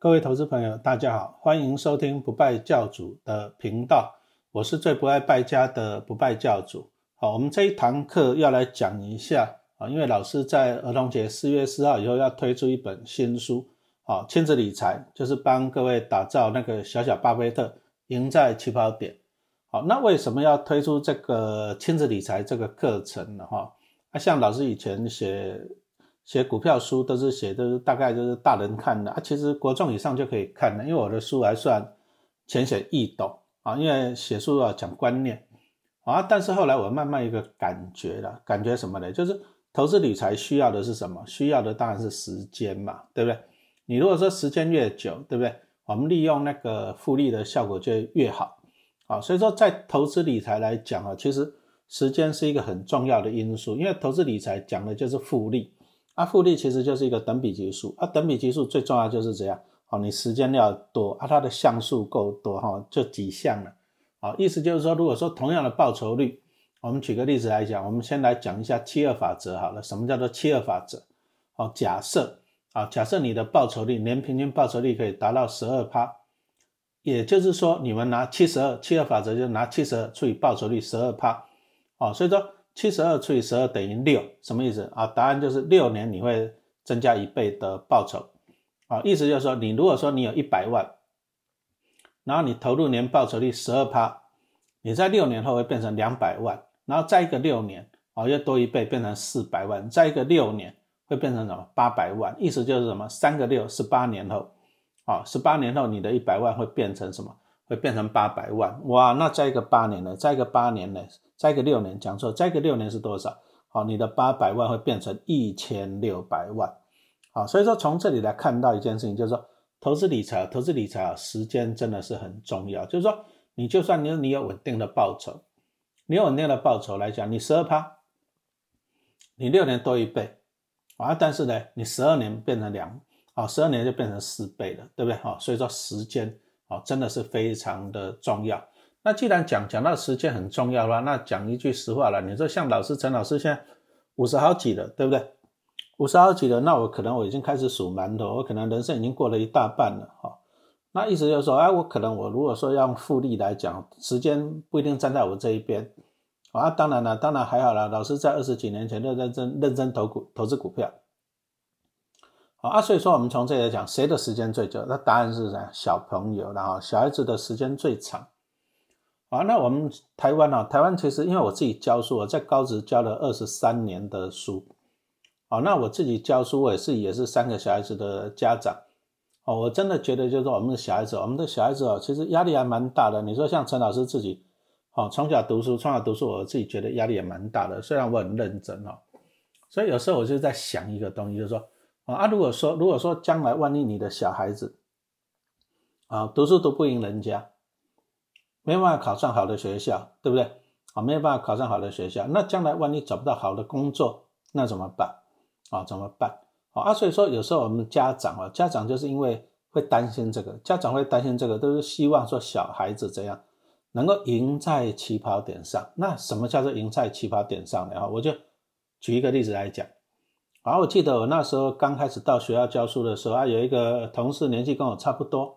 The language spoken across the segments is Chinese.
各位投资朋友，大家好，欢迎收听不败教主的频道，我是最不爱败家的不败教主。好，我们这一堂课要来讲一下啊，因为老师在儿童节四月四号以后要推出一本新书，好，亲子理财就是帮各位打造那个小小巴菲特，赢在起跑点。好，那为什么要推出这个亲子理财这个课程呢？哈，啊，像老师以前写。写股票书都是写，都是大概就是大人看的啊，其实国中以上就可以看了，因为我的书还算浅显易懂啊，因为写书要讲观念啊，但是后来我慢慢一个感觉了，感觉什么呢？就是投资理财需要的是什么？需要的当然是时间嘛，对不对？你如果说时间越久，对不对？我们利用那个复利的效果就越好啊，所以说在投资理财来讲啊，其实时间是一个很重要的因素，因为投资理财讲的就是复利。啊，复利其实就是一个等比级数啊，等比级数最重要就是这样，好，你时间要多啊，它的项数够多哈，就几项了，好，意思就是说，如果说同样的报酬率，我们举个例子来讲，我们先来讲一下七二法则好了，什么叫做七二法则？好，假设啊，假设你的报酬率年平均报酬率可以达到十二趴，也就是说，你们拿七十二，七二法则就拿七十二除以报酬率十二趴，哦，所以说。七十二除以十二等于六，什么意思啊？答案就是六年你会增加一倍的报酬啊！意思就是说，你如果说你有一百万，然后你投入年报酬率十二趴，你在六年后会变成两百万，然后再一个六年啊，又多一倍变成四百万，再一个六年会变成什么？八百万。意思就是什么？三个六，十八年后啊，十八年后你的一百万会变成什么？会变成八百万。哇，那再一个八年呢？再一个八年呢？再个六年，讲错，再个六年是多少？好，你的八百万会变成一千六百万。好，所以说从这里来看到一件事情，就是说投资理财，投资理财啊，时间真的是很重要。就是说，你就算你你有稳定的报酬，你有稳定的报酬来讲，你十二趴，你六年多一倍啊，但是呢，你十二年变成两，啊，十二年就变成四倍了，对不对？好，所以说时间啊，真的是非常的重要。那既然讲讲到时间很重要了，那讲一句实话了。你说像老师陈老师现在五十好几了，对不对？五十好几了，那我可能我已经开始数馒头，我可能人生已经过了一大半了哈。那意思就是说，哎，我可能我如果说用复利来讲，时间不一定站在我这一边啊。当然了，当然还好了。老师在二十几年前就认真认真投股投资股票，好啊。所以说我们从这里来讲，谁的时间最久？那答案是啥？小朋友，然后小孩子的时间最长。好，那我们台湾呢？台湾其实因为我自己教书，我在高职教了二十三年的书。好，那我自己教书，我也是也是三个小孩子的家长。哦，我真的觉得就是说，我们的小孩子，我们的小孩子哦，其实压力还蛮大的。你说像陈老师自己，哦，从小读书，从小读书，我自己觉得压力也蛮大的。虽然我很认真哦，所以有时候我就在想一个东西，就是说，啊，如果说如果说将来万一你的小孩子，啊，读书读不赢人家。没办法考上好的学校，对不对？啊，没有办法考上好的学校，那将来万一找不到好的工作，那怎么办？啊，怎么办？啊，所以说有时候我们家长啊，家长就是因为会担心这个，家长会担心这个，都是希望说小孩子怎样能够赢在起跑点上。那什么叫做赢在起跑点上呢？啊，我就举一个例子来讲。啊，我记得我那时候刚开始到学校教书的时候啊，有一个同事年纪跟我差不多。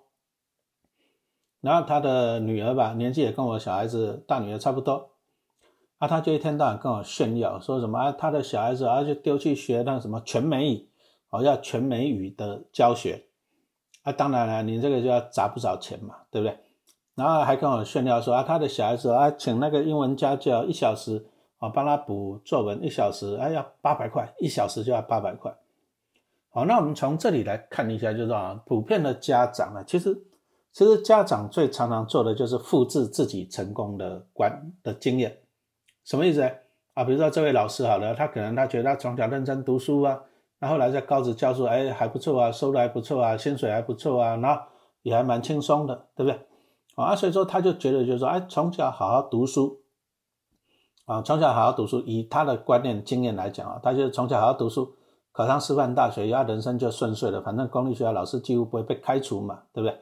然后他的女儿吧，年纪也跟我小孩子大女儿差不多，啊，他就一天到晚跟我炫耀，说什么啊，他的小孩子啊就丢去学那什么全美语，哦，要全美语的教学，啊，当然了，你这个就要砸不少钱嘛，对不对？然后还跟我炫耀说啊，他的小孩子啊，请那个英文家教一小时，啊，帮他补作文一小时，哎，要八百块，一小时就要八百块。好，那我们从这里来看一下，就是啊，普遍的家长呢，其实。其实家长最常常做的就是复制自己成功的观的经验，什么意思啊？比如说这位老师好了，他可能他觉得他从小认真读书啊，那后来在高职教书，哎还不错啊，收入还不错啊，薪水还不错啊，然后也还蛮轻松的，对不对？啊，所以说他就觉得就是说，哎，从小好好读书啊，从小好好读书，以他的观念经验来讲啊，他就从小好好读书，考上师范大学，他人生就顺遂了，反正公立学校老师几乎不会被开除嘛，对不对？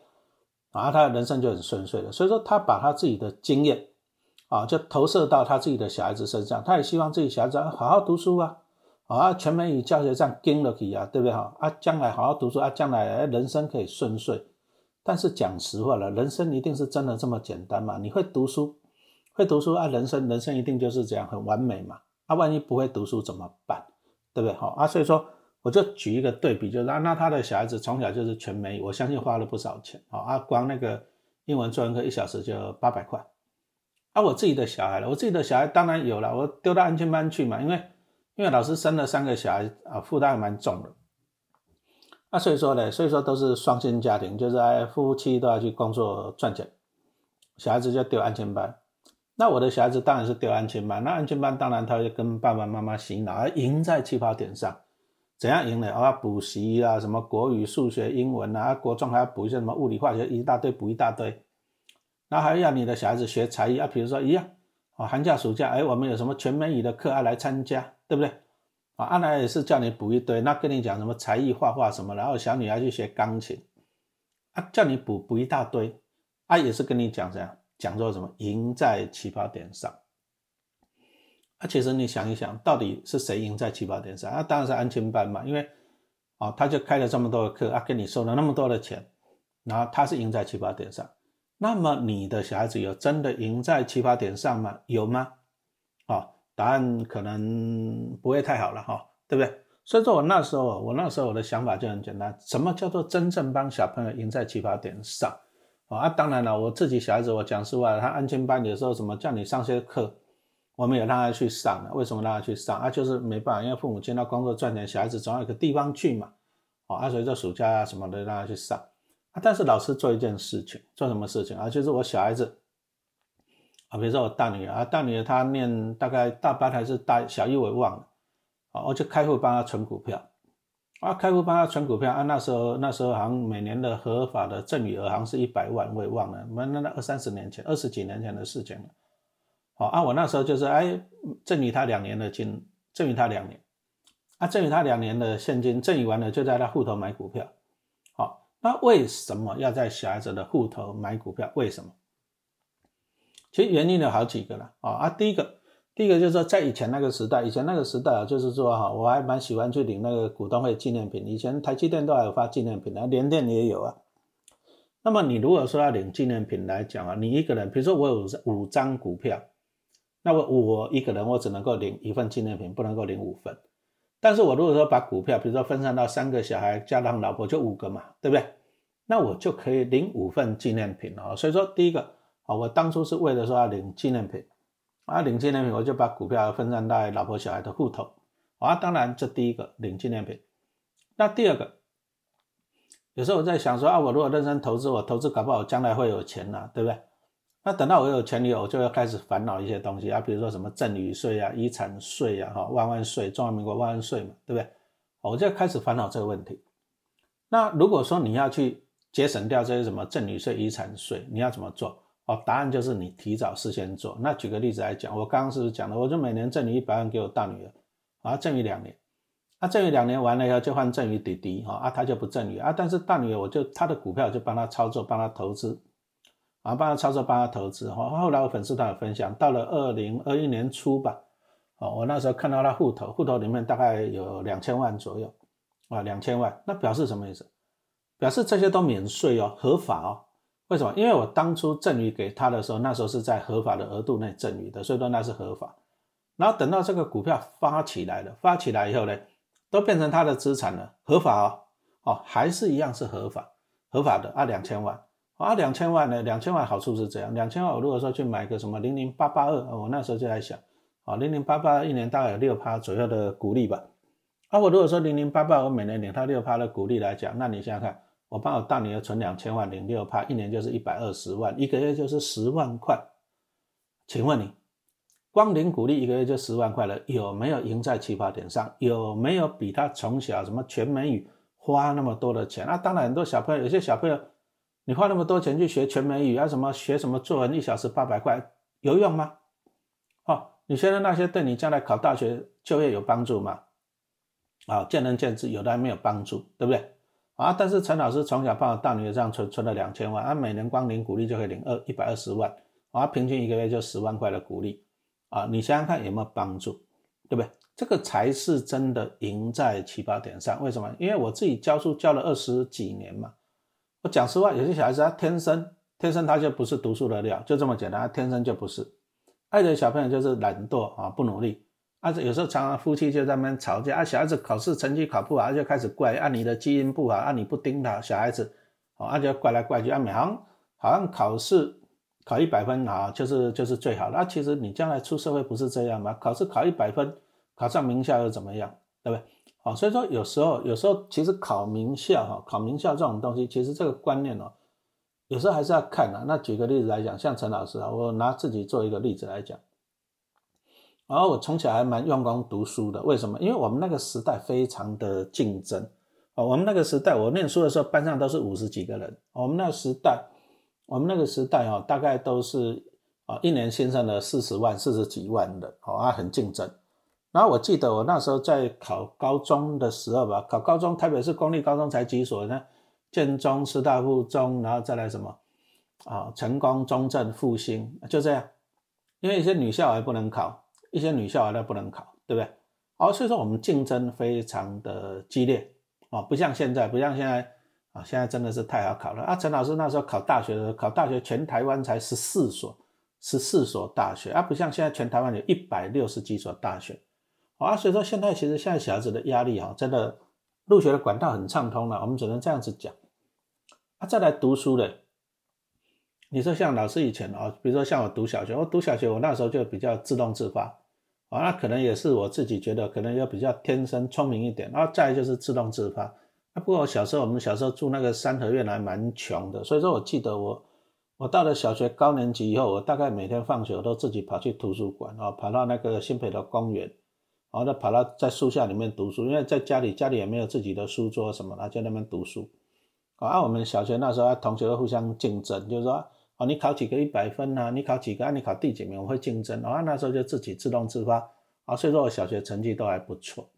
啊，他的人生就很顺遂了，所以说他把他自己的经验啊，就投射到他自己的小孩子身上，他也希望自己小孩子好好读书啊，啊，全美语教学这样跟了去啊，对不对哈？啊，将来好好读书啊，将来人生可以顺遂。但是讲实话了，人生一定是真的这么简单嘛？你会读书，会读书啊，人生人生一定就是这样很完美嘛？啊，万一不会读书怎么办？对不对？好啊，所以说我就举一个对比，就是那他的小孩子从小就是全美，我相信花了不少钱啊，啊，光那个英文作文课一小时就八百块。啊，我自己的小孩了，我自己的小孩当然有了，我丢到安全班去嘛，因为因为老师生了三个小孩啊，负担蛮重的。那所以说呢，所以说都是双薪家庭，就是哎夫妻都要去工作赚钱，小孩子就丢安全班。那我的小孩子当然是丢安全班，那安全班当然他会跟爸爸妈妈洗脑，而赢在起跑点上。怎样赢呢？啊，补习啊，什么国语、数学、英文啊，国中还要补一些什么物理、化学，一大堆补一大堆。那还要你的小孩子学才艺啊，比如说一样啊，寒假暑假，哎，我们有什么全美语的课啊来参加，对不对？啊，阿来也是叫你补一堆，那跟你讲什么才艺画画什么，然后小女孩去学钢琴，啊，叫你补补一大堆，啊，也是跟你讲这样，讲说什么赢在起跑点上，啊，其实你想一想，到底是谁赢在起跑点上？啊，当然是安全班嘛，因为啊，他就开了这么多的课，啊，跟你收了那么多的钱，然后他是赢在起跑点上，那么你的小孩子有真的赢在起跑点上吗？有吗？啊？答案可能不会太好了哈，对不对？所以说我那时候，我那时候我的想法就很简单，什么叫做真正帮小朋友赢在起跑点上啊？当然了，我自己小孩子，我讲实话，他安全班有时候什么叫你上些课，我们也让他去上了。为什么让他去上啊？就是没办法，因为父母亲到工作赚钱，小孩子总要有个地方去嘛。啊，所以这暑假啊什么的让他去上啊。但是老师做一件事情，做什么事情啊？就是我小孩子。啊，比如说我大女儿啊，大女儿她念大概大班还是大小一，我也忘了。啊，我就开户帮她存股票。啊，开户帮她存股票啊，那时候那时候好像每年的合法的赠与额好像是一百万，我也忘了。那那那二三十年前，二十几年前的事情了。好啊，我那时候就是哎，赠与他两年的金，赠与他两年。啊，赠与他两年的现金，赠与完了就在他户头买股票。好，那为什么要在小孩子的户头买股票？为什么？其实原因有好几个了啊啊，第一个，第一个就是说，在以前那个时代，以前那个时代啊，就是说哈，我还蛮喜欢去领那个股东会纪念品。以前台积电都还有发纪念品的，联电也有啊。那么你如果说要领纪念品来讲啊，你一个人，比如说我有五张股票，那么我一个人我只能够领一份纪念品，不能够领五份。但是我如果说把股票，比如说分散到三个小孩加上老婆就五个嘛，对不对？那我就可以领五份纪念品了。所以说第一个。啊，我当初是为了说要领纪念品，啊，领纪念品，我就把股票分散在老婆小孩的户头，啊，当然这第一个领纪念品，那第二个，有时候我在想说啊，我如果认真投资，我投资搞不好将来会有钱呐，对不对？那等到我有钱以后，我就要开始烦恼一些东西啊，比如说什么赠与税啊、遗产税啊、哈万万税、中华民国万万税嘛，对不对？我就开始烦恼这个问题。那如果说你要去节省掉这些什么赠与税、遗产税，你要怎么做？哦，答案就是你提早事先做。那举个例子来讲，我刚刚是不是讲了？我就每年赠予一百万给我大女儿，啊，赠予两年，啊，赠予两年完了以后就换赠予弟弟，哈，啊，他就不赠予啊。但是大女儿我就她的股票就帮她操作，帮她投资，啊，帮他操作，帮他投资。哈，后来我粉丝团有分享，到了二零二一年初吧，哦，我那时候看到他户头，户头里面大概有两千万左右，啊，两千万，那表示什么意思？表示这些都免税哦，合法哦。为什么？因为我当初赠与给他的时候，那时候是在合法的额度内赠与的，所以说那是合法。然后等到这个股票发起来了，发起来以后呢，都变成他的资产了，合法哦，哦，还是一样是合法，合法的啊，两千万啊，两千万呢，两千万好处是这样，两千万我如果说去买个什么零零八八二，我那时候就在想，啊，零零八八一年大概有六趴左右的股利吧，啊，我如果说零零八八我每年领它六趴的股利来讲，那你想想看。我帮我大女儿存两千万，零六趴，一年就是一百二十万，一个月就是十万块。请问你，光领股利一个月就十万块了，有没有赢在起跑点上？有没有比他从小什么全美语花那么多的钱？那当然，很多小朋友，有些小朋友，你花那么多钱去学全美语啊，什么学什么作文，一小时八百块，有用吗？哦，你学的那些对你将来考大学就业有帮助吗？啊，见仁见智，有的还没有帮助，对不对？啊！但是陈老师从小帮我大女儿这样存存了两千万，啊，每年光领股利就可以领二一百二十万，啊，平均一个月就十万块的股利，啊，你想想看有没有帮助，对不对？这个才是真的赢在起跑点上。为什么？因为我自己教书教了二十几年嘛。我讲实话，有些小孩子他天生天生他就不是读书的料，就这么简单，他天生就不是。爱的小朋友就是懒惰啊，不努力。啊，有时候常常夫妻就在那边吵架啊，小孩子考试成绩考不好，就开始怪啊你的基因不好啊你不盯他，小孩子啊就怪来怪去啊，每行好像考试。考一百分啊，就是就是最好的。那其实你将来出社会不是这样吗？考试考一百分，考上名校又怎么样？对不对？啊，所以说有时候有时候其实考名校哈，考名校这种东西，其实这个观念哦，有时候还是要看啊。那举个例子来讲，像陈老师啊，我拿自己做一个例子来讲。然后我从小还蛮用功读书的，为什么？因为我们那个时代非常的竞争啊。我们那个时代，我念书的时候，班上都是五十几个人。我们那个时代。我们那个时代哦，大概都是啊，一年新生的四十万、四十几万的，哦啊，很竞争。然后我记得我那时候在考高中的时候吧，考高中，台北市公立高中才几所呢？建中、师大附中，然后再来什么啊？成功、中正、复兴，就这样。因为一些女校还不能考，一些女校还不能考，对不对？哦，所以说我们竞争非常的激烈哦，不像现在，不像现在。啊，现在真的是太好考了啊！陈老师那时候考大学的时候，考大学全台湾才十四所，十四所大学啊，不像现在全台湾有一百六十几所大学啊。所以说现在其实现在小孩子的压力哈，真的入学的管道很畅通了，我们只能这样子讲啊。再来读书的，你说像老师以前啊，比如说像我读小学，我读小学我那时候就比较自动自发啊，那可能也是我自己觉得可能要比较天生聪明一点，然后再就是自动自发。啊，不过我小时候我们小时候住那个三合院还蛮穷的，所以说我记得我我到了小学高年级以后，我大概每天放学我都自己跑去图书馆啊，跑到那个新北的公园，然后再跑到在树下里面读书，因为在家里家里也没有自己的书桌什么的，在那边读书。啊，我们小学那时候同学互相竞争，就是说哦，你考几个一百分啊？你考几个？啊，你考第几名？我会竞争。啊，那时候就自己自动自发啊，所以说我小学成绩都还不错。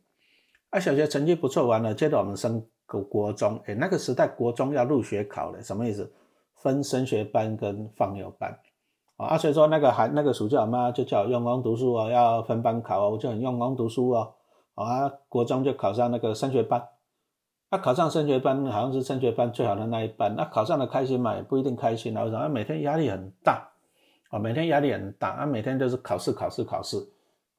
啊，小学成绩不错完了，接着我们升。国国中，哎，那个时代国中要入学考的，什么意思？分升学班跟放牛班，啊，所以说那个寒那个暑假，我妈就叫我用功读书哦，要分班考哦，我就很用功读书哦，啊，国中就考上那个升学班，那考上升学班好像是升学班最好的那一班，那考上了开心嘛？也不一定开心啊，为什么？每天压力很大，啊，每天压力很大，啊，每天都是考试考试考试。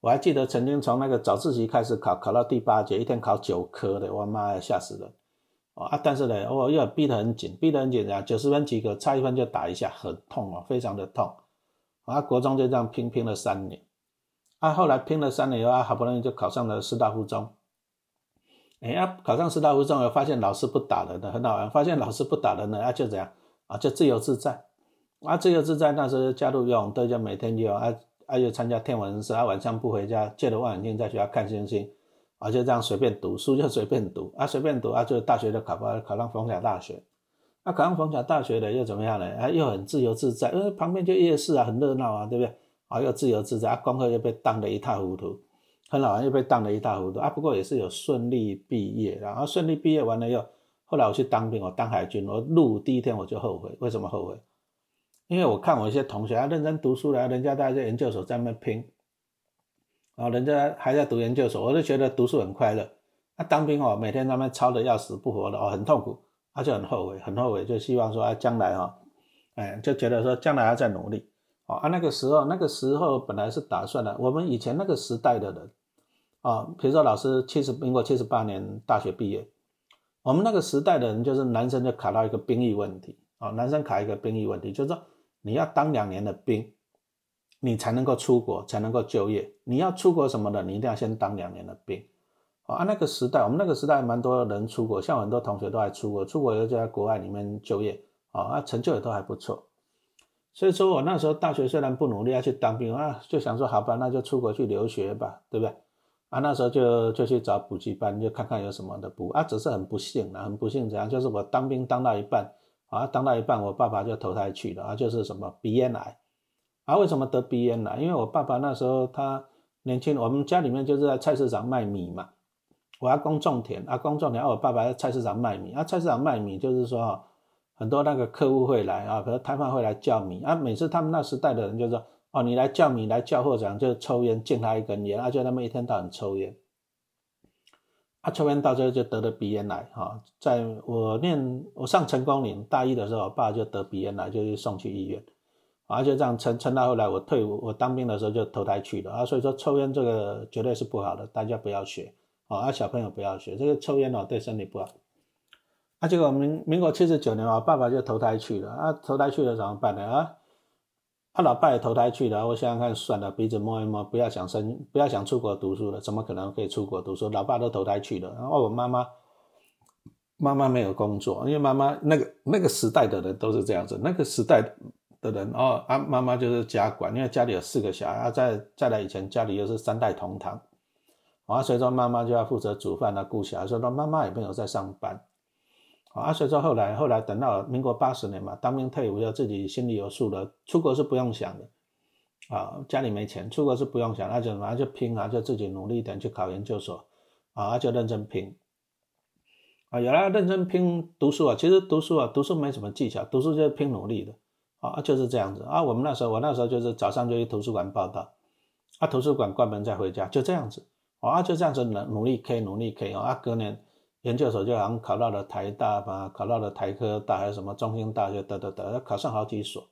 我还记得曾经从那个早自习开始考，考到第八节，一天考九科的，我妈呀，吓死人！啊，但是呢，我又逼得很紧，逼得很紧啊，九十分及格，差一分就打一下，很痛哦，非常的痛。啊，国中就这样拼拼了三年，啊，后来拼了三年以后啊，好不容易就考上了师大附中。哎呀，考上师大附中，发现老师不打人的，很好玩。发现老师不打人的，啊，就这样，啊，就自由自在。啊，自由自在，那时候加入游泳队，就每天就啊啊，又参加天文社，啊，晚上不回家，借着望远镜在学校看星星。啊，就这样随便读书就随便读啊，随便读啊，就大学就考不考上逢甲大学，那考上逢甲大学的又怎么样呢？啊，又很自由自在，因为旁边就夜市啊，很热闹啊，对不对？啊，又自由自在啊，功课又被当得一塌糊涂，很好玩又被当得一塌糊涂啊。不过也是有顺利毕业，然后顺利毕业完了又，后来我去当兵，我当海军，我入伍第一天我就后悔，为什么后悔？因为我看我一些同学啊认真读书了，人家在研究所在那拼。然后，人家还在读研究所，我就觉得读书很快乐。那当兵哦，每天他们操的要死不活的哦，很痛苦，他就很后悔，很后悔，就希望说啊，将来哈，哎，就觉得说将来要再努力。哦，啊，那个时候，那个时候本来是打算的，我们以前那个时代的人，啊，比如说老师七十，民国七十八年大学毕业，我们那个时代的人就是男生就卡到一个兵役问题，啊，男生卡一个兵役问题，就是说你要当两年的兵。你才能够出国，才能够就业。你要出国什么的，你一定要先当两年的兵。啊，那个时代，我们那个时代蛮多人出国，像很多同学都还出国，出国又就在国外里面就业，啊，成就也都还不错。所以说我那时候大学虽然不努力要去当兵啊，就想说好吧，那就出国去留学吧，对不对？啊，那时候就就去找补习班，就看看有什么的补。啊，只是很不幸啊，很不幸怎样？就是我当兵当到一半，啊，当到一半，我爸爸就投胎去了，啊，就是什么鼻咽癌。啊，为什么得鼻咽癌？因为我爸爸那时候他年轻，我们家里面就是在菜市场卖米嘛。我阿公种田，阿公种田，我爸爸在菜市场卖米。啊，菜市场卖米就是说，很多那个客户会来啊，可能摊贩会来叫米啊。每次他们那时代的人就说，哦，你来叫米来叫货长就抽烟，敬他一根烟，而且他们一天到晚抽烟。啊，抽烟到最后就得了鼻咽癌哈。在我念我上成功岭大一的时候，我爸就得鼻咽癌，就去送去医院。而且这样撑撑到后来我退伍，我当兵的时候就投胎去了啊。所以说抽烟这个绝对是不好的，大家不要学啊，小朋友不要学这个抽烟哦，对身体不好。啊，结果民民国七十九年啊，爸爸就投胎去了啊，投胎去了怎么办呢啊？他老爸也投胎去了，我想想看，算了，鼻子摸一摸，不要想生，不要想出国读书了，怎么可能可以出国读书？老爸都投胎去了，然后我妈妈，妈妈没有工作，因为妈妈那个那个时代的人都是这样子，那个时代的人哦，啊，妈妈就是家管，因为家里有四个小孩，啊，再再来以前家里又是三代同堂，啊，所以说妈妈就要负责煮饭啊，顾小孩，所以说妈妈也没有在上班。啊，所以说后来后来等到民国八十年嘛，当兵退伍要自己心里有数了，出国是不用想的，啊，家里没钱，出国是不用想，那就什么就拼啊，就自己努力一点去考研究所，啊，就认真拼，啊，原来认真拼读书啊，其实读书啊，读书没什么技巧，读书就是拼努力的，啊，就是这样子。啊，我们那时候我那时候就是早上就去图书馆报道，啊，图书馆关门再回家，就这样子，啊，就这样子努努力可以努力可以啊，隔年。研究所就好像考到了台大吧，考到了台科大，还有什么中兴大学，得得得，考上好几所。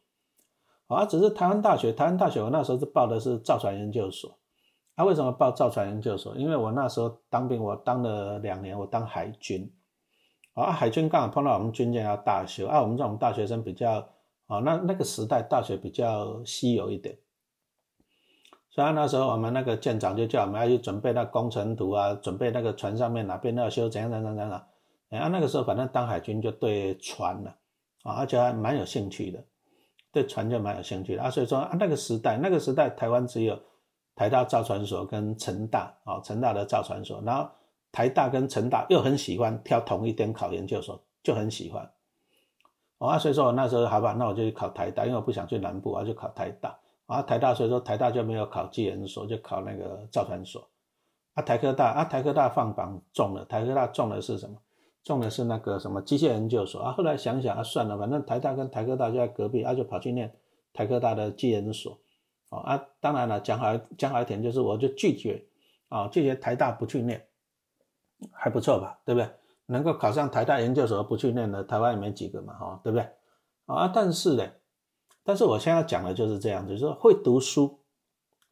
啊，只是台湾大学，台湾大学我那时候是报的是造船研究所。啊，为什么报造船研究所？因为我那时候当兵，我当了两年，我当海军。啊，海军刚好碰到我们军舰要大修，啊，我们这种大学生比较，啊，那那个时代大学比较稀有一点。所以那时候我们那个舰长就叫我们要去准备那工程图啊，准备那个船上面哪边要修怎样怎样怎样。哎，那个时候反正当海军就对船了啊，而且还蛮有兴趣的，对船就蛮有兴趣的啊。所以说啊，那个时代那个时代台湾只有台大造船所跟成大啊，成大的造船所，然后台大跟成大又很喜欢挑同一天考研究所，就很喜欢。啊，所以说我那时候好吧，那我就去考台大，因为我不想去南部，我就考台大。啊，台大所以说台大就没有考技研所，就考那个造船所。啊，台科大啊，台科大放榜中了，台科大中的是什么？中的是那个什么机械研究所啊。后来想想啊，算了，反正台大跟台科大就在隔壁，啊，就跑去念台科大的技研所。哦啊，当然了，讲好讲好一点，就是我就拒绝啊，拒绝台大不去念，还不错吧？对不对？能够考上台大研究所不去念的，台湾也没几个嘛，哈，对不对？啊，但是呢。但是我现在讲的就是这样子，就是说会读书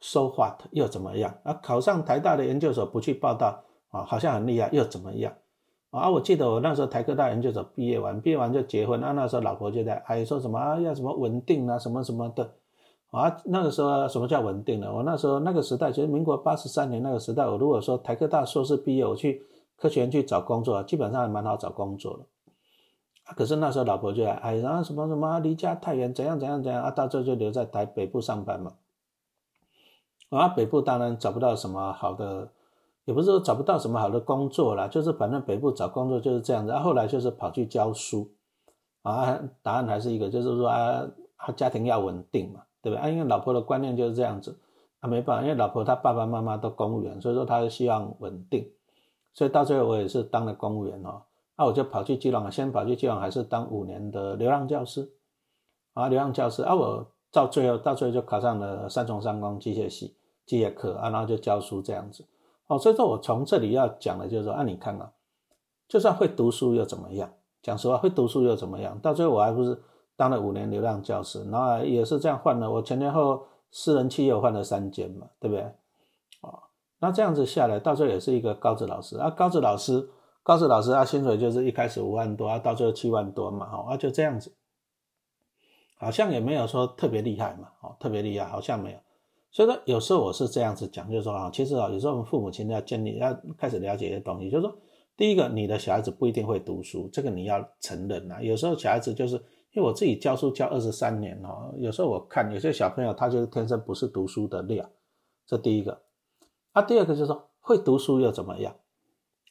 ，so what 又怎么样？啊，考上台大的研究所不去报道啊，好像很厉害又怎么样？啊，我记得我那时候台科大研究所毕业完，毕业完就结婚，啊，那时候老婆就在哎说什么啊要什么稳定啊什么什么的，啊，那个时候什么叫稳定呢？我那时候那个时代，其实民国八十三年那个时代，我如果说台科大硕士毕业，我去科学院去找工作，基本上还蛮好找工作的。可是那时候老婆就哎，然后什么什么离家太远，怎样怎样怎样啊，到最后就留在台北部上班嘛。啊，北部当然找不到什么好的，也不是说找不到什么好的工作啦，就是反正北部找工作就是这样子。啊，后来就是跑去教书，啊，答案还是一个，就是说啊，他家庭要稳定嘛，对不对？啊，因为老婆的观念就是这样子，啊，没办法，因为老婆她爸爸妈妈都公务员，所以说她希望稳定，所以到最后我也是当了公务员哦。那我就跑去基隆，先跑去基隆，还是当五年的流浪教师，啊，流浪教师啊，我到最后到最后就考上了三重三工机械系机械科啊，然后就教书这样子，哦，所以说我从这里要讲的就是说，啊，你看啊，就算会读书又怎么样？讲实话，会读书又怎么样？到最后我还不是当了五年流浪教师，然后也是这样换了，我前前后私人企业换了三间嘛，对不对？哦，那这样子下来，到最后也是一个高职老师啊，高职老师。告诉老师啊，薪水就是一开始五万多啊，到最后七万多嘛，哦，啊就这样子，好像也没有说特别厉害嘛，哦，特别厉害好像没有，所以说有时候我是这样子讲，就是说啊，其实啊，有时候我们父母亲要建立，要开始了解一些东西，就是说，第一个，你的小孩子不一定会读书，这个你要承认啊，有时候小孩子就是因为我自己教书教二十三年哦，有时候我看有些小朋友他就是天生不是读书的料，这第一个，啊，第二个就是说会读书又怎么样？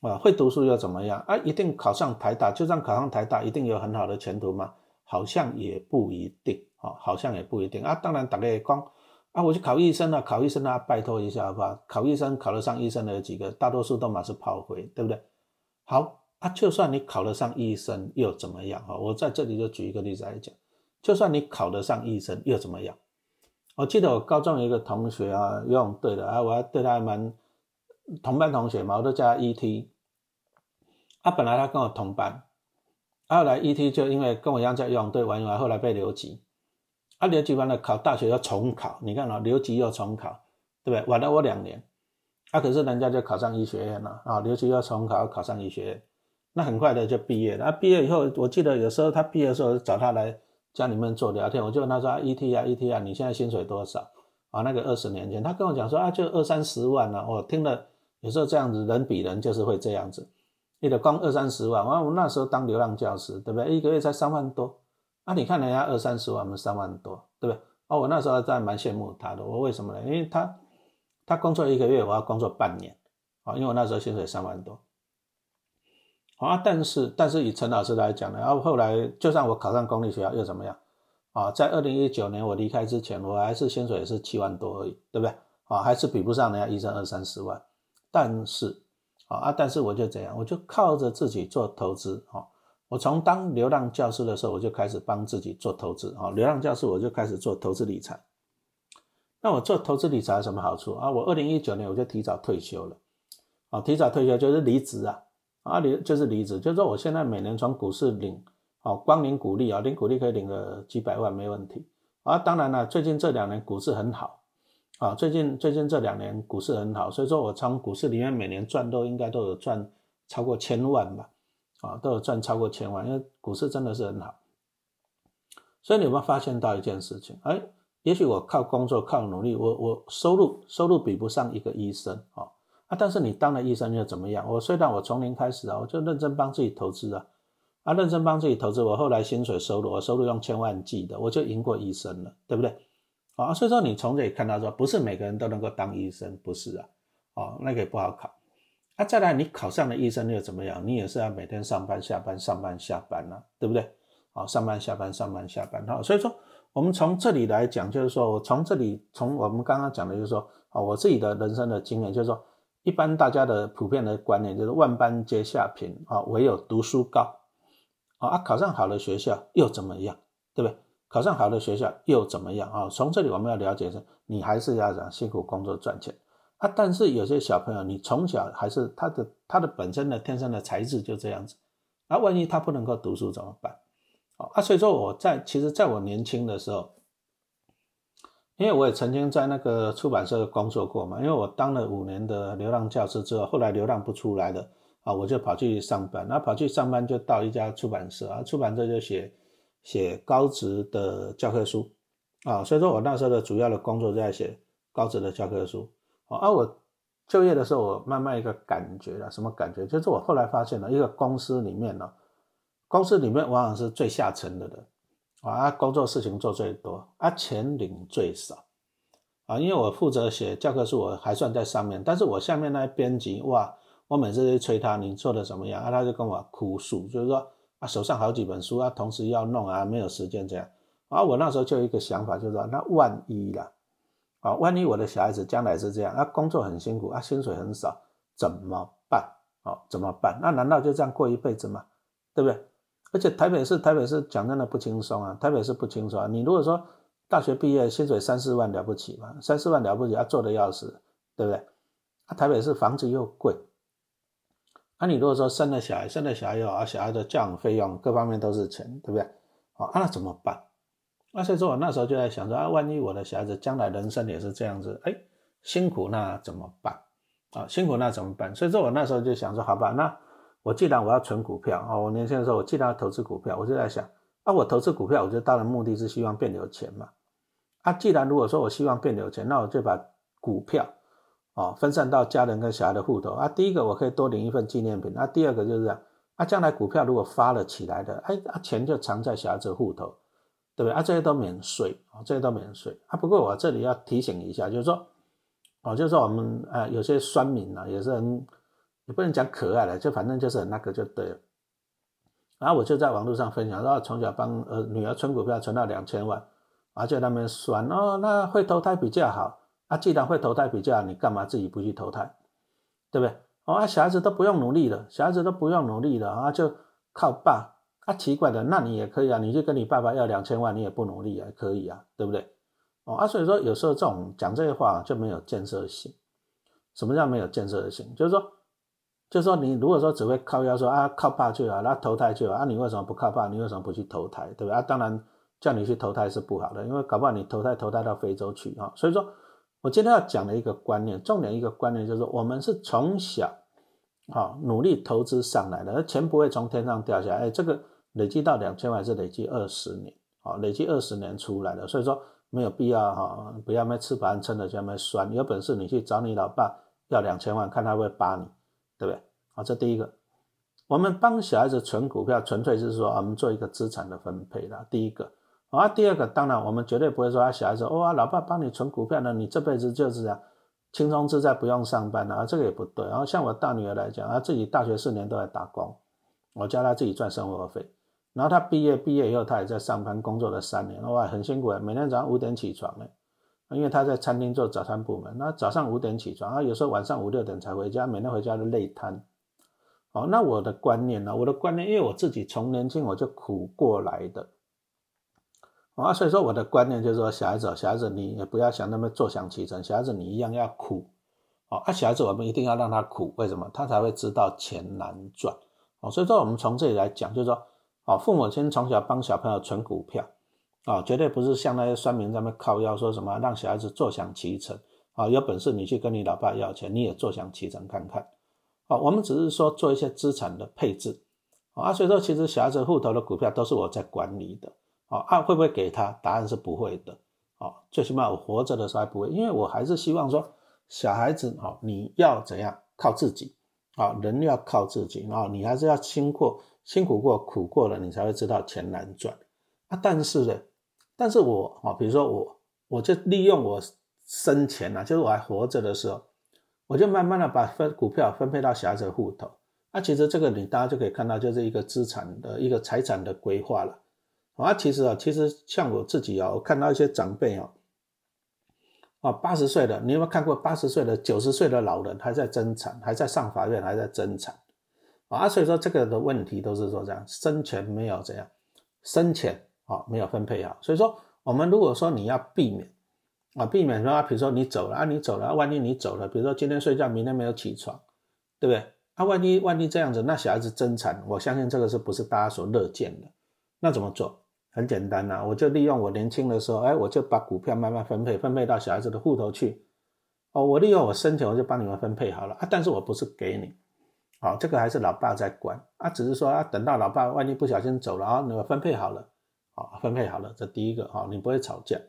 啊，会读书又怎么样啊？一定考上台大，就算考上台大，一定有很好的前途吗？好像也不一定啊，好像也不一定啊。当然，大家也光啊，我去考医生啊，考医生啊，拜托一下好不好？考医生考得上医生的有几个？大多数都满是炮灰，对不对？好啊，就算你考得上医生又怎么样啊？我在这里就举一个例子来讲，就算你考得上医生又怎么样我记得我高中有一个同学啊，游泳队的啊，我还对他还蛮同班同学嘛，我都叫他 E.T。他本来他跟我同班，后来 E.T 就因为跟我一样在游泳队玩一玩，后来被留级。啊，留级完了考大学要重考，你看啊，留级又重考，对不对？晚了我两年。啊，可是人家就考上医学院了啊，留级要重考，考上医学院，那很快的就毕业了。啊，毕业以后，我记得有时候他毕业的时候找他来家里面做聊天，我就问他说，E.T 啊，E.T 啊，你现在薪水多少？啊，那个二十年前，他跟我讲说啊，就二三十万呢。我听了有时候这样子，人比人就是会这样子。你的光二三十万，我那时候当流浪教师，对不对？一个月才三万多，啊，你看人家二三十万，我三万多，对不对？哦，我那时候在蛮羡慕他的，我为什么呢？因为他他工作一个月，我要工作半年，啊，因为我那时候薪水三万多，啊，但是但是以陈老师来讲呢，然后后来就算我考上公立学校又怎么样？啊，在二零一九年我离开之前，我还是薪水也是七万多而已，对不对？啊，还是比不上人家医生二三十万，但是。啊但是我就这样，我就靠着自己做投资啊。我从当流浪教师的时候，我就开始帮自己做投资啊。流浪教师我就开始做投资理财。那我做投资理财有什么好处啊？我二零一九年我就提早退休了啊，提早退休就是离职啊啊离就是离职，就是说我现在每年从股市领啊，光领股利啊，领股利可以领个几百万没问题啊。当然了，最近这两年股市很好。啊，最近最近这两年股市很好，所以说我从股市里面每年赚都应该都有赚超过千万吧，啊，都有赚超过千万，因为股市真的是很好。所以你有没有发现到一件事情？哎，也许我靠工作靠努力，我我收入收入比不上一个医生啊，啊，但是你当了医生又怎么样？我虽然我从零开始啊，我就认真帮自己投资啊，啊，认真帮自己投资，我后来薪水收入，我收入用千万计的，我就赢过医生了，对不对？啊，所以说你从这里看到说，不是每个人都能够当医生，不是啊，哦，那个也不好考。啊，再来你考上了医生又怎么样？你也是要每天上班下班上班下班呐，对不对？啊，上班下班上班下班哈。所以说我们从这里来讲，就是说我从这里从我们刚刚讲的，就是说啊，我自己的人生的经验，就是说一般大家的普遍的观念就是万般皆下品啊，唯有读书高。啊，考上好的学校又怎么样？对不对？考上好的学校又怎么样啊？从这里我们要了解是，你还是要讲辛苦工作赚钱啊。但是有些小朋友，你从小还是他的他的本身的天生的才智就这样子，那万一他不能够读书怎么办？啊，所以说我在其实在我年轻的时候，因为我也曾经在那个出版社工作过嘛，因为我当了五年的流浪教师之后，后来流浪不出来了啊，我就跑去上班，那跑去上班就到一家出版社啊，出版社就写。写高职的教科书啊，所以说我那时候的主要的工作在写高职的教科书啊。而我就业的时候，我慢慢一个感觉了，什么感觉？就是我后来发现了一个公司里面呢，公司里面往往是最下层的人啊，工作事情做最多啊，钱领最少啊。因为我负责写教科书，我还算在上面，但是我下面那编辑哇，我每次去催他，你做的怎么样啊？他就跟我哭诉，就是说。啊，手上好几本书啊，同时要弄啊，没有时间这样。啊，我那时候就有一个想法，就是说，那万一啦，啊，万一我的小孩子将来是这样，啊，工作很辛苦，啊，薪水很少，怎么办？啊，怎么办？那难道就这样过一辈子吗？对不对？而且台北市，台北市讲真的不轻松啊，台北市不轻松啊。你如果说大学毕业，薪水三四万了不起嘛，三四万了不起，啊，做的要死，对不对？啊，台北市房子又贵。那你如果说生了小孩，生了小孩以后啊，小孩的教养费用各方面都是钱，对不对？啊，那怎么办？那所以说我那时候就在想说啊，万一我的小孩子将来人生也是这样子，哎，辛苦那怎么办？啊，辛苦那怎么办？所以说我那时候就想说，好吧，那我既然我要存股票啊，我年轻的时候我既然要投资股票，我就在想，啊，我投资股票，我就当然目的是希望变有钱嘛。啊，既然如果说我希望变有钱，那我就把股票。哦，分散到家人跟小孩的户头啊。第一个我可以多领一份纪念品，那第二个就是这样啊。将来股票如果发了起来的，哎，啊钱就藏在小孩子户头，对不对啊？这些都免税啊，这些都免税啊。不过我这里要提醒一下，就是说，哦，就是说我们啊有些酸民啊也是很，也不能讲可爱的，就反正就是很那个就对了。然后我就在网络上分享，说从小帮呃女儿存股票存到两千万，而且他们酸哦，那会投胎比较好。啊，既然会投胎比较，你干嘛自己不去投胎，对不对？哦，小孩子都不用努力了，小孩子都不用努力了啊，就靠爸。啊，奇怪的，那你也可以啊，你就跟你爸爸要两千万，你也不努力啊，可以啊，对不对？哦啊，所以说有时候这种讲这些话就没有建设性。什么叫没有建设性？就是说，就是说你如果说只会靠腰说啊靠爸去啊，那投胎去啊，啊你为什么不靠爸？你为什么不去投胎？对不对啊？当然叫你去投胎是不好的，因为搞不好你投胎投胎到非洲去啊。所以说我今天要讲的一个观念，重点一个观念就是我们是从小啊努力投资上来的，而钱不会从天上掉下来。哎，这个累积到两千万是累积二十年啊，累积二十年出来的，所以说。没有必要哈，不要没吃饱撑的就卖酸。有本事你去找你老爸要两千万，看他会扒你，对不对？好，这第一个，我们帮小孩子存股票，纯粹是说我们做一个资产的分配的。第一个，啊，第二个，当然我们绝对不会说啊，小孩子哇，老爸帮你存股票呢，你这辈子就是这样轻松自在，不用上班了啊，这个也不对。然后像我大女儿来讲啊，自己大学四年都在打工，我教她自己赚生活费。然后她毕业，毕业以后她也在上班工作了三年，哇，很辛苦啊每天早上五点起床呢，因为她在餐厅做早餐部门，那早上五点起床，啊，有时候晚上五六点才回家，每天回家都累瘫。哦，那我的观念呢？我的观念，因为我自己从年轻我就苦过来的，啊，所以说我的观念就是说，小孩子，小孩子你也不要想那么坐享其成，小孩子你一样要苦，哦，啊，小孩子我们一定要让他苦，为什么？他才会知道钱难赚，哦，所以说我们从这里来讲，就是说。哦，父母亲从小帮小朋友存股票，啊，绝对不是像那些酸民在那靠腰说什么让小孩子坐享其成，啊，有本事你去跟你老爸要钱，你也坐享其成看看，啊，我们只是说做一些资产的配置，啊，所以说其实小孩子户头的股票都是我在管理的，啊，啊会不会给他？答案是不会的，啊，最起码我活着的时候还不会，因为我还是希望说小孩子，啊，你要怎样靠自己，啊，人要靠自己，啊，你还是要辛苦。辛苦过、苦过了，你才会知道钱难赚啊！但是呢，但是我啊，比如说我，我就利用我生前啊，就是我还活着的时候，我就慢慢的把分股票分配到小孩子的户头。那其实这个你大家就可以看到，就是一个资产的一个财产的规划了。啊，其实啊，其实像我自己啊，我看到一些长辈啊，啊，八十岁的，你有没有看过八十岁的、九十岁的老人还在争产，还在上法院，还在争产？啊，所以说这个的问题都是说这样，生前没有怎样，生前啊没有分配好，所以说我们如果说你要避免啊，避免说啊，比如说你走了啊，你走了，万一你走了，比如说今天睡觉，明天没有起床，对不对？啊，万一万一这样子，那小孩子争产，我相信这个是不是大家所乐见的？那怎么做？很简单呐，我就利用我年轻的时候，哎，我就把股票慢慢分配，分配到小孩子的户头去。哦，我利用我生前我就帮你们分配好了啊，但是我不是给你。好，这个还是老爸在管啊，只是说啊，等到老爸万一不小心走了啊，你们分配好了，好，分配好了，这第一个哈，你不会吵架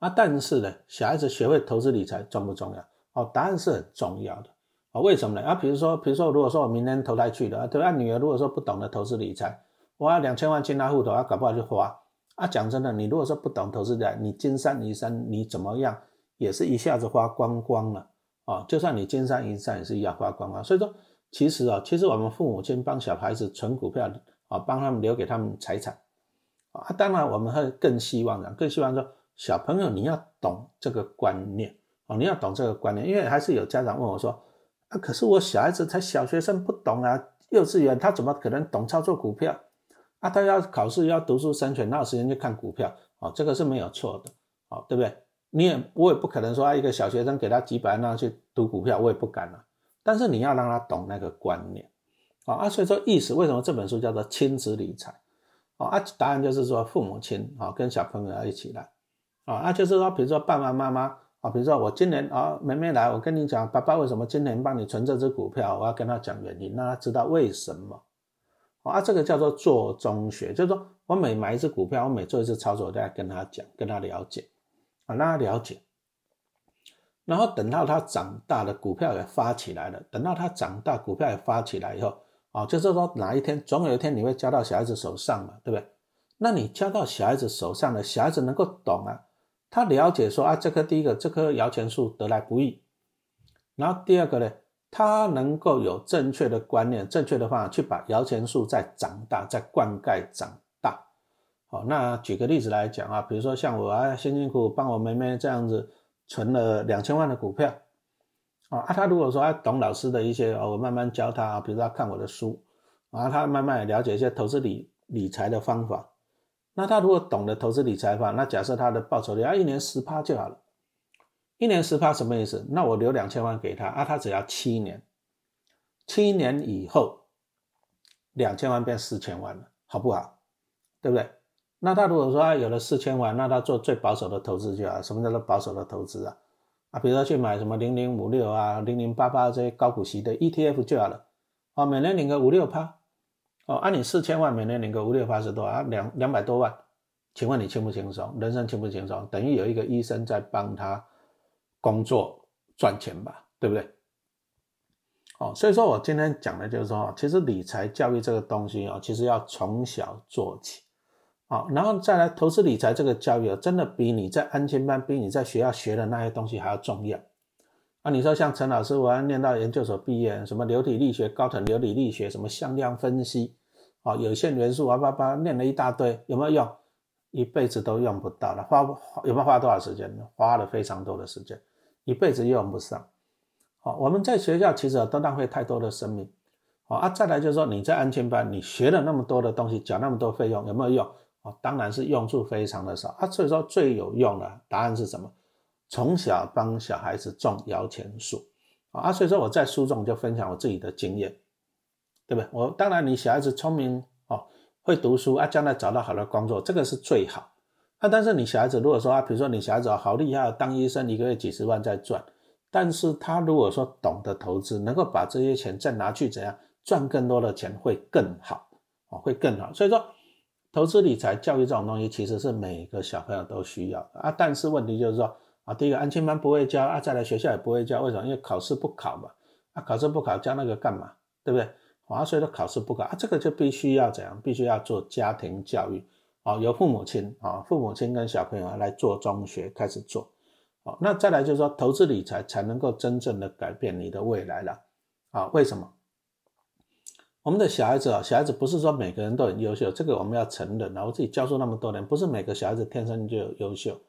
啊。但是呢，小孩子学会投资理财重不重要？哦，答案是很重要的啊。为什么呢？啊，比如说，比如说，如果说我明天投胎去的啊，对吧，女儿如果说不懂得投资理财，我要两千万进他户头啊，搞不好就花啊。讲真的，你如果说不懂投资的，你金山银山你怎么样，也是一下子花光光了。啊，就算你金山银山也是一样花光光。所以说，其实啊，其实我们父母亲帮小孩子存股票啊，帮他们留给他们财产啊。当然，我们会更希望的，更希望说，小朋友你要懂这个观念啊，你要懂这个观念，因为还是有家长问我说，啊，可是我小孩子才小学生，不懂啊，幼稚园他怎么可能懂操作股票啊？他要考试要读书升学，哪有时间去看股票啊？这个是没有错的，啊，对不对？你也我也不可能说啊，一个小学生给他几百万让他去赌股票，我也不敢了。但是你要让他懂那个观念啊啊，所以说意思为什么这本书叫做亲子理财啊啊？答案就是说父母亲啊跟小朋友要一起来啊啊，就是说比如说爸爸妈妈啊，比如说我今年啊妹妹来，我跟你讲，爸爸为什么今年帮你存这只股票，我要跟他讲原因，让他知道为什么啊，这个叫做做中学，就是说我每买一只股票，我每做一次操作，都要跟他讲，跟他了解。啊，让他了解，然后等到他长大了，股票也发起来了。等到他长大，股票也发起来以后，啊，就是说哪一天，总有一天你会交到小孩子手上嘛，对不对？那你交到小孩子手上了，小孩子能够懂啊，他了解说啊，这棵第一个，这棵摇钱树得来不易。然后第二个呢，他能够有正确的观念、正确的方法去把摇钱树再长大、再灌溉长大。好，那举个例子来讲啊，比如说像我啊，辛辛苦苦帮我妹妹这样子存了两千万的股票，啊，他如果说啊懂老师的一些，我慢慢教他啊，比如说看我的书，啊，他慢慢了解一些投资理理财的方法，那他如果懂得投资理财法，那假设他的报酬率啊一年十趴就好了，一年十趴什么意思？那我留两千万给他啊，他只要七年，七年以后两千万变四千万了，好不好？对不对？那他如果说有了四千万，那他做最保守的投资就好。什么叫做保守的投资啊？啊，比如说去买什么零零五六啊、零零八八这些高股息的 ETF 就好了，啊，每年领个五六趴。哦，按你四千万每年领个五六趴十多啊，两两百多万，请问你轻不轻松？人生轻不轻松？等于有一个医生在帮他工作赚钱吧，对不对？哦，所以说我今天讲的就是说，其实理财教育这个东西啊，其实要从小做起，啊，然后再来投资理财这个教育，真的比你在安全班、比你在学校学的那些东西还要重要。啊，你说像陈老师，我要念到研究所毕业，什么流体力学、高等流体力学，什么向量分析。啊，有限元素啊，叭叭念了一大堆，有没有用？一辈子都用不到了。花有没有花多少时间？花了非常多的时间，一辈子用不上。好，我们在学校其实都浪费太多的生命。好啊，再来就是说你在安全班，你学了那么多的东西，缴那么多费用，有没有用？啊，当然是用处非常的少啊。所以说最有用的答案是什么？从小帮小孩子种摇钱树啊。所以说我在书中就分享我自己的经验。对不对？我当然，你小孩子聪明哦，会读书啊，将来找到好的工作，这个是最好。啊，但是你小孩子如果说啊，比如说你小孩子好厉害，当医生一个月几十万在赚，但是他如果说懂得投资，能够把这些钱再拿去怎样赚更多的钱，会更好啊，会更好。所以说，投资理财教育这种东西，其实是每个小朋友都需要啊。但是问题就是说啊，第一个安亲班不会教啊，再来学校也不会教，为什么？因为考试不考嘛，啊，考试不考教那个干嘛？对不对？啊，所以说考试不考啊，这个就必须要怎样？必须要做家庭教育啊，由父母亲啊，父母亲跟小朋友来做中学开始做。好，那再来就是说，投资理财才能够真正的改变你的未来了。啊，为什么？我们的小孩子啊，小孩子不是说每个人都很优秀，这个我们要承认啊。我自己教书那么多年，不是每个小孩子天生就有优秀，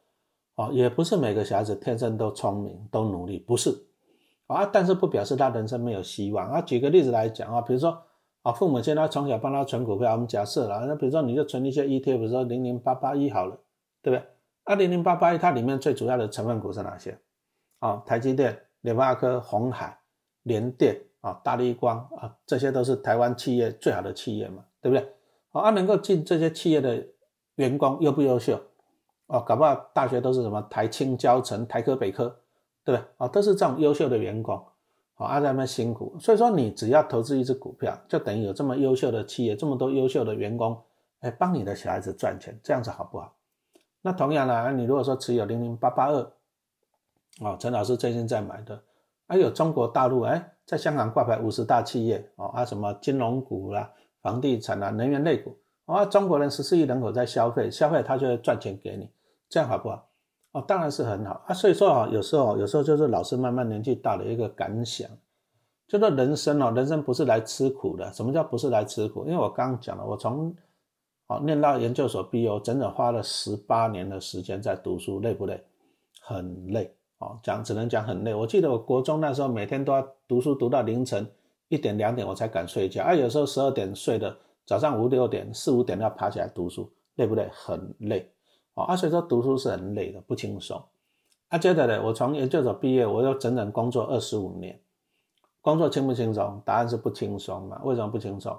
啊，也不是每个小孩子天生都聪明、都努力，不是。啊，但是不表示他人生没有希望啊。举个例子来讲啊，比如说啊，父母亲他从小帮他存股票，我们假设了，那比如说你就存一些 ETF，比如说零零八八一好了，对不对？啊，零零八八一它里面最主要的成分股是哪些？啊，台积电、联发科、红海、联电啊、大立光啊，这些都是台湾企业最好的企业嘛，对不对？啊，能够进这些企业的员工优不优秀？哦，搞不好大学都是什么台青交城、台科北科。对不对啊？都是这种优秀的员工，啊，在那辛苦，所以说你只要投资一只股票，就等于有这么优秀的企业，这么多优秀的员工，哎，帮你的小孩子赚钱，这样子好不好？那同样呢，你如果说持有零零八八二，哦，陈老师最近在买的，还有中国大陆，哎，在香港挂牌五十大企业，哦，啊，什么金融股啦、房地产啊、能源类股，啊，中国人十四亿人口在消费，消费他就会赚钱给你，这样好不好？哦，当然是很好啊，所以说啊，有时候有时候就是老师慢慢年纪大的一个感想，就说人生哦，人生不是来吃苦的。什么叫不是来吃苦？因为我刚讲了，我从哦念到研究所毕业，整整花了十八年的时间在读书，累不累？很累哦，讲只能讲很累。我记得我国中那时候每天都要读书读到凌晨一点两点我才敢睡觉，啊，有时候十二点睡的，早上五六点四五点要爬起来读书，累不累？很累。啊，所以说读书是很累的，不轻松。啊，接着呢，我从研究所毕业，我又整整工作二十五年，工作轻不轻松？答案是不轻松嘛？为什么不轻松？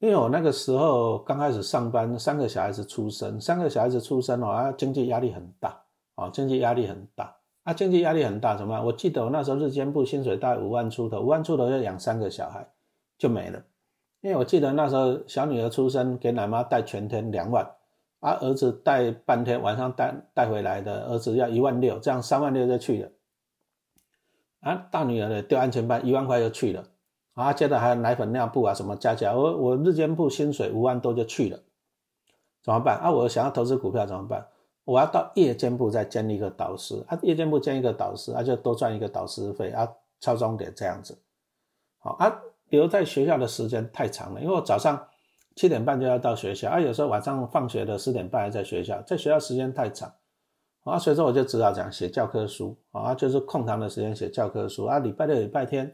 因为我那个时候刚开始上班，三个小孩子出生，三个小孩子出生哦，啊，经济压力很大，啊，经济压力很大，啊，经济压力很大，怎么样？我记得我那时候日间部薪水大概五万出头，五万出头要养三个小孩就没了。因为我记得那时候小女儿出生，给奶妈带全天两万。啊，儿子带半天，晚上带带回来的儿子要一万六，这样三万六就去了。啊，大女儿呢丢安全班，一万块就去了。啊，接着还有奶粉、尿布啊什么加起来，我我日间部薪水五万多就去了，怎么办？啊，我想要投资股票怎么办？我要到夜间部再兼一个导师，啊，夜间部兼一个导师，啊，就多赚一个导师费，啊，超重点这样子。好啊，留在学校的时间太长了，因为我早上。七点半就要到学校啊，有时候晚上放学的十点半还在学校，在学校时间太长啊，所以说我就只好讲写教科书啊，就是空堂的时间写教科书啊，礼拜六、礼拜天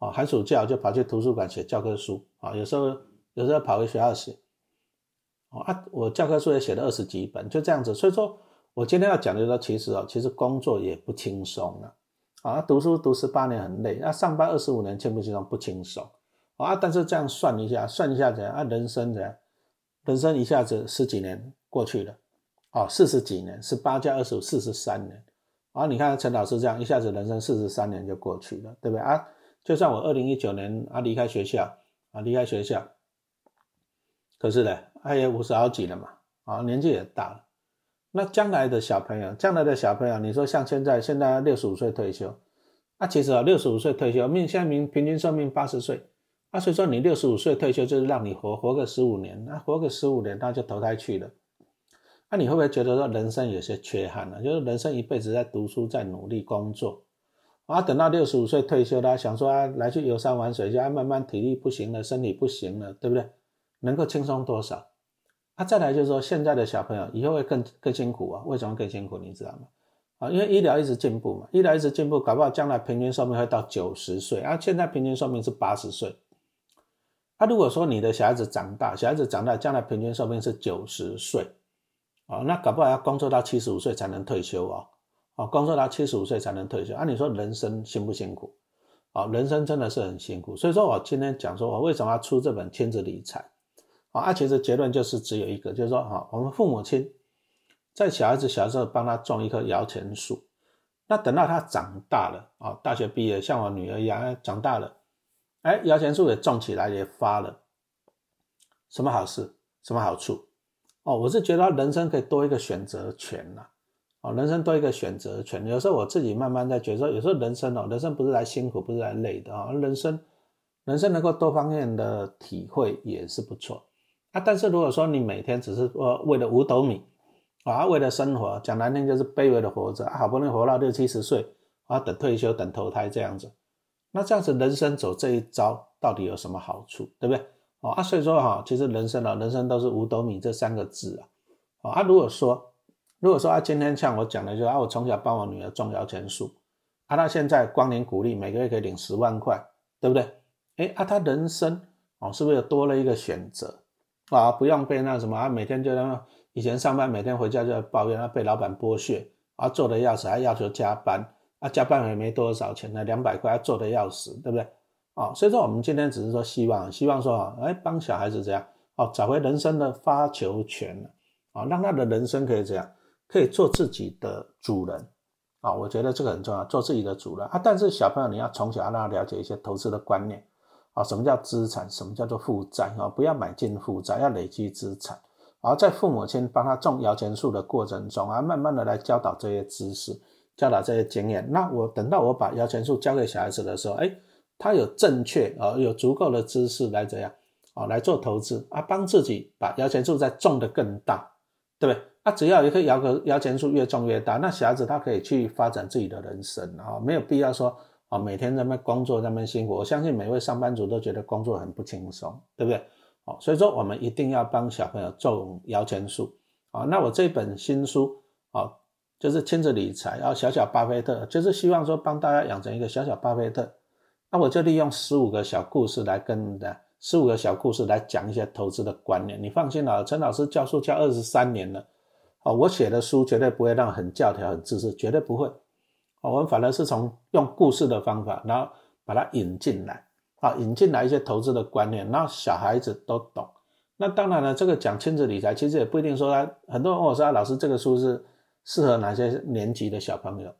啊，寒暑假就跑去图书馆写教科书啊，有时候有时候跑回学校写啊，我教科书也写了二十几本，就这样子。所以说我今天要讲的就是说，其实哦，其实工作也不轻松了。啊，读书读十八年很累，那上班二十五年轻不轻松？不轻松。啊，但是这样算一下，算一下怎样？啊，人生怎样？人生一下子十几年过去了，哦，四十几年，十八加二十五，四十三年。啊，你看陈老师这样，一下子人生四十三年就过去了，对不对啊？就算我二零一九年啊离开学校，啊离开学校，可是呢，他也五十好几了嘛，啊年纪也大了。那将来的小朋友，将来的小朋友，你说像现在，现在六十五岁退休，啊其实啊六十五岁退休，命现在明平均寿命八十岁。那所以说，你六十五岁退休就是让你活活个十五年，那活个十五年，那就投胎去了。那你会不会觉得说人生有些缺憾呢？就是人生一辈子在读书，在努力工作，啊，等到六十五岁退休了，想说啊，来去游山玩水，就啊，慢慢体力不行了，身体不行了，对不对？能够轻松多少？啊，再来就是说，现在的小朋友以后会更更辛苦啊？为什么更辛苦？你知道吗？啊，因为医疗一直进步嘛，医疗一直进步，搞不好将来平均寿命会到九十岁，啊，现在平均寿命是八十岁。那如果说你的小孩子长大，小孩子长大，将来平均寿命是九十岁，啊，那搞不好要工作到七十五岁才能退休哦，啊，工作到七十五岁才能退休，啊，你说人生辛不辛苦？啊，人生真的是很辛苦。所以说我今天讲说，我为什么要出这本亲子理财？啊，其实结论就是只有一个，就是说，哈，我们父母亲在小孩子小时候帮他种一棵摇钱树，那等到他长大了，啊，大学毕业，像我女儿一样，长大了。哎，摇钱树也种起来，也发了，什么好事？什么好处？哦，我是觉得人生可以多一个选择权呐，哦，人生多一个选择权。有时候我自己慢慢在觉得，有时候人生哦，人生不是来辛苦，不是来累的啊，人生，人生能够多方面的体会也是不错啊。但是如果说你每天只是说为了五斗米啊，为了生活，讲难听就是卑微的活着，好不容易活到六七十岁啊，等退休，等投胎这样子。那这样子人生走这一招到底有什么好处，对不对？哦啊，所以说哈，其实人生啊，人生都是五斗米这三个字啊。哦啊，如果说如果说啊，今天像我讲的，就啊，我从小帮我女儿种摇钱树，啊，她现在光年鼓励每个月可以领十万块，对不对？哎啊，她人生哦，是不是又多了一个选择啊？不用被那什么啊，每天就那以前上班每天回家就要抱怨啊，被老板剥削啊，做的要死，还要求加班。啊，加班也没多少钱呢，两百块，做的要死，对不对？啊，所以说我们今天只是说希望，希望说啊，哎，帮小孩子这样，哦，找回人生的发球权啊，让他的人生可以这样，可以做自己的主人，啊，我觉得这个很重要，做自己的主人啊。但是小朋友你要从小让他了解一些投资的观念，啊，什么叫资产，什么叫做负债啊？不要买进负债，要累积资产。而在父母亲帮他种摇钱树的过程中啊，慢慢的来教导这些知识。教导这些经验，那我等到我把摇钱树交给小孩子的时候，哎，他有正确啊，有足够的知识来怎样啊来做投资啊，帮自己把摇钱树再种得更大，对不对？啊，只要一棵摇个摇钱树越种越大，那小孩子他可以去发展自己的人生啊，没有必要说啊每天在那工作那么辛苦。我相信每位上班族都觉得工作很不轻松，对不对？哦，所以说我们一定要帮小朋友种摇钱树啊。那我这本新书啊。就是亲子理财，然后小小巴菲特，就是希望说帮大家养成一个小小巴菲特。那我就利用十五个小故事来跟的，十五个小故事来讲一些投资的观念。你放心了，陈老师教书教二十三年了，哦，我写的书绝对不会让很教条、很知识，绝对不会。我们反而是从用故事的方法，然后把它引进来，啊，引进来一些投资的观念，然后小孩子都懂。那当然了，这个讲亲子理财，其实也不一定说他，很多人问我说，老师这个书是。适合哪些年级的小朋友？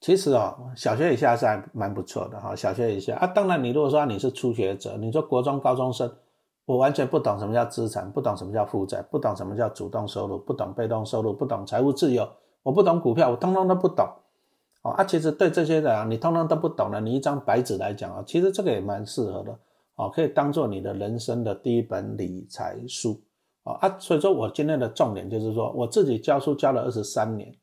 其实哦，小学以下是还蛮不错的哈。小学以下啊，当然你如果说你是初学者，你说国中高中生，我完全不懂什么叫资产，不懂什么叫负债，不懂什么叫主动收入，不懂被动收入，不懂财务自由，我不懂股票，我通通都不懂。哦啊，其实对这些人，你通通都不懂的，你一张白纸来讲啊，其实这个也蛮适合的哦，可以当做你的人生的第一本理财书。啊，所以说我今天的重点就是说，我自己教书教了二十三年，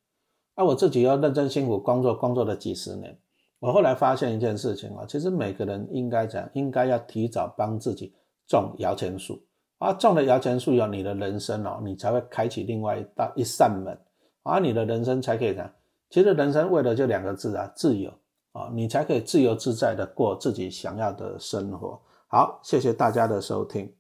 啊，我自己要认真辛苦工作，工作了几十年。我后来发现一件事情啊，其实每个人应该怎样，应该要提早帮自己种摇钱树啊，种了摇钱树以后，你的人生哦，你才会开启另外一道一扇门，啊，你的人生才可以怎样？其实人生为了就两个字啊，自由啊，你才可以自由自在的过自己想要的生活。好，谢谢大家的收听。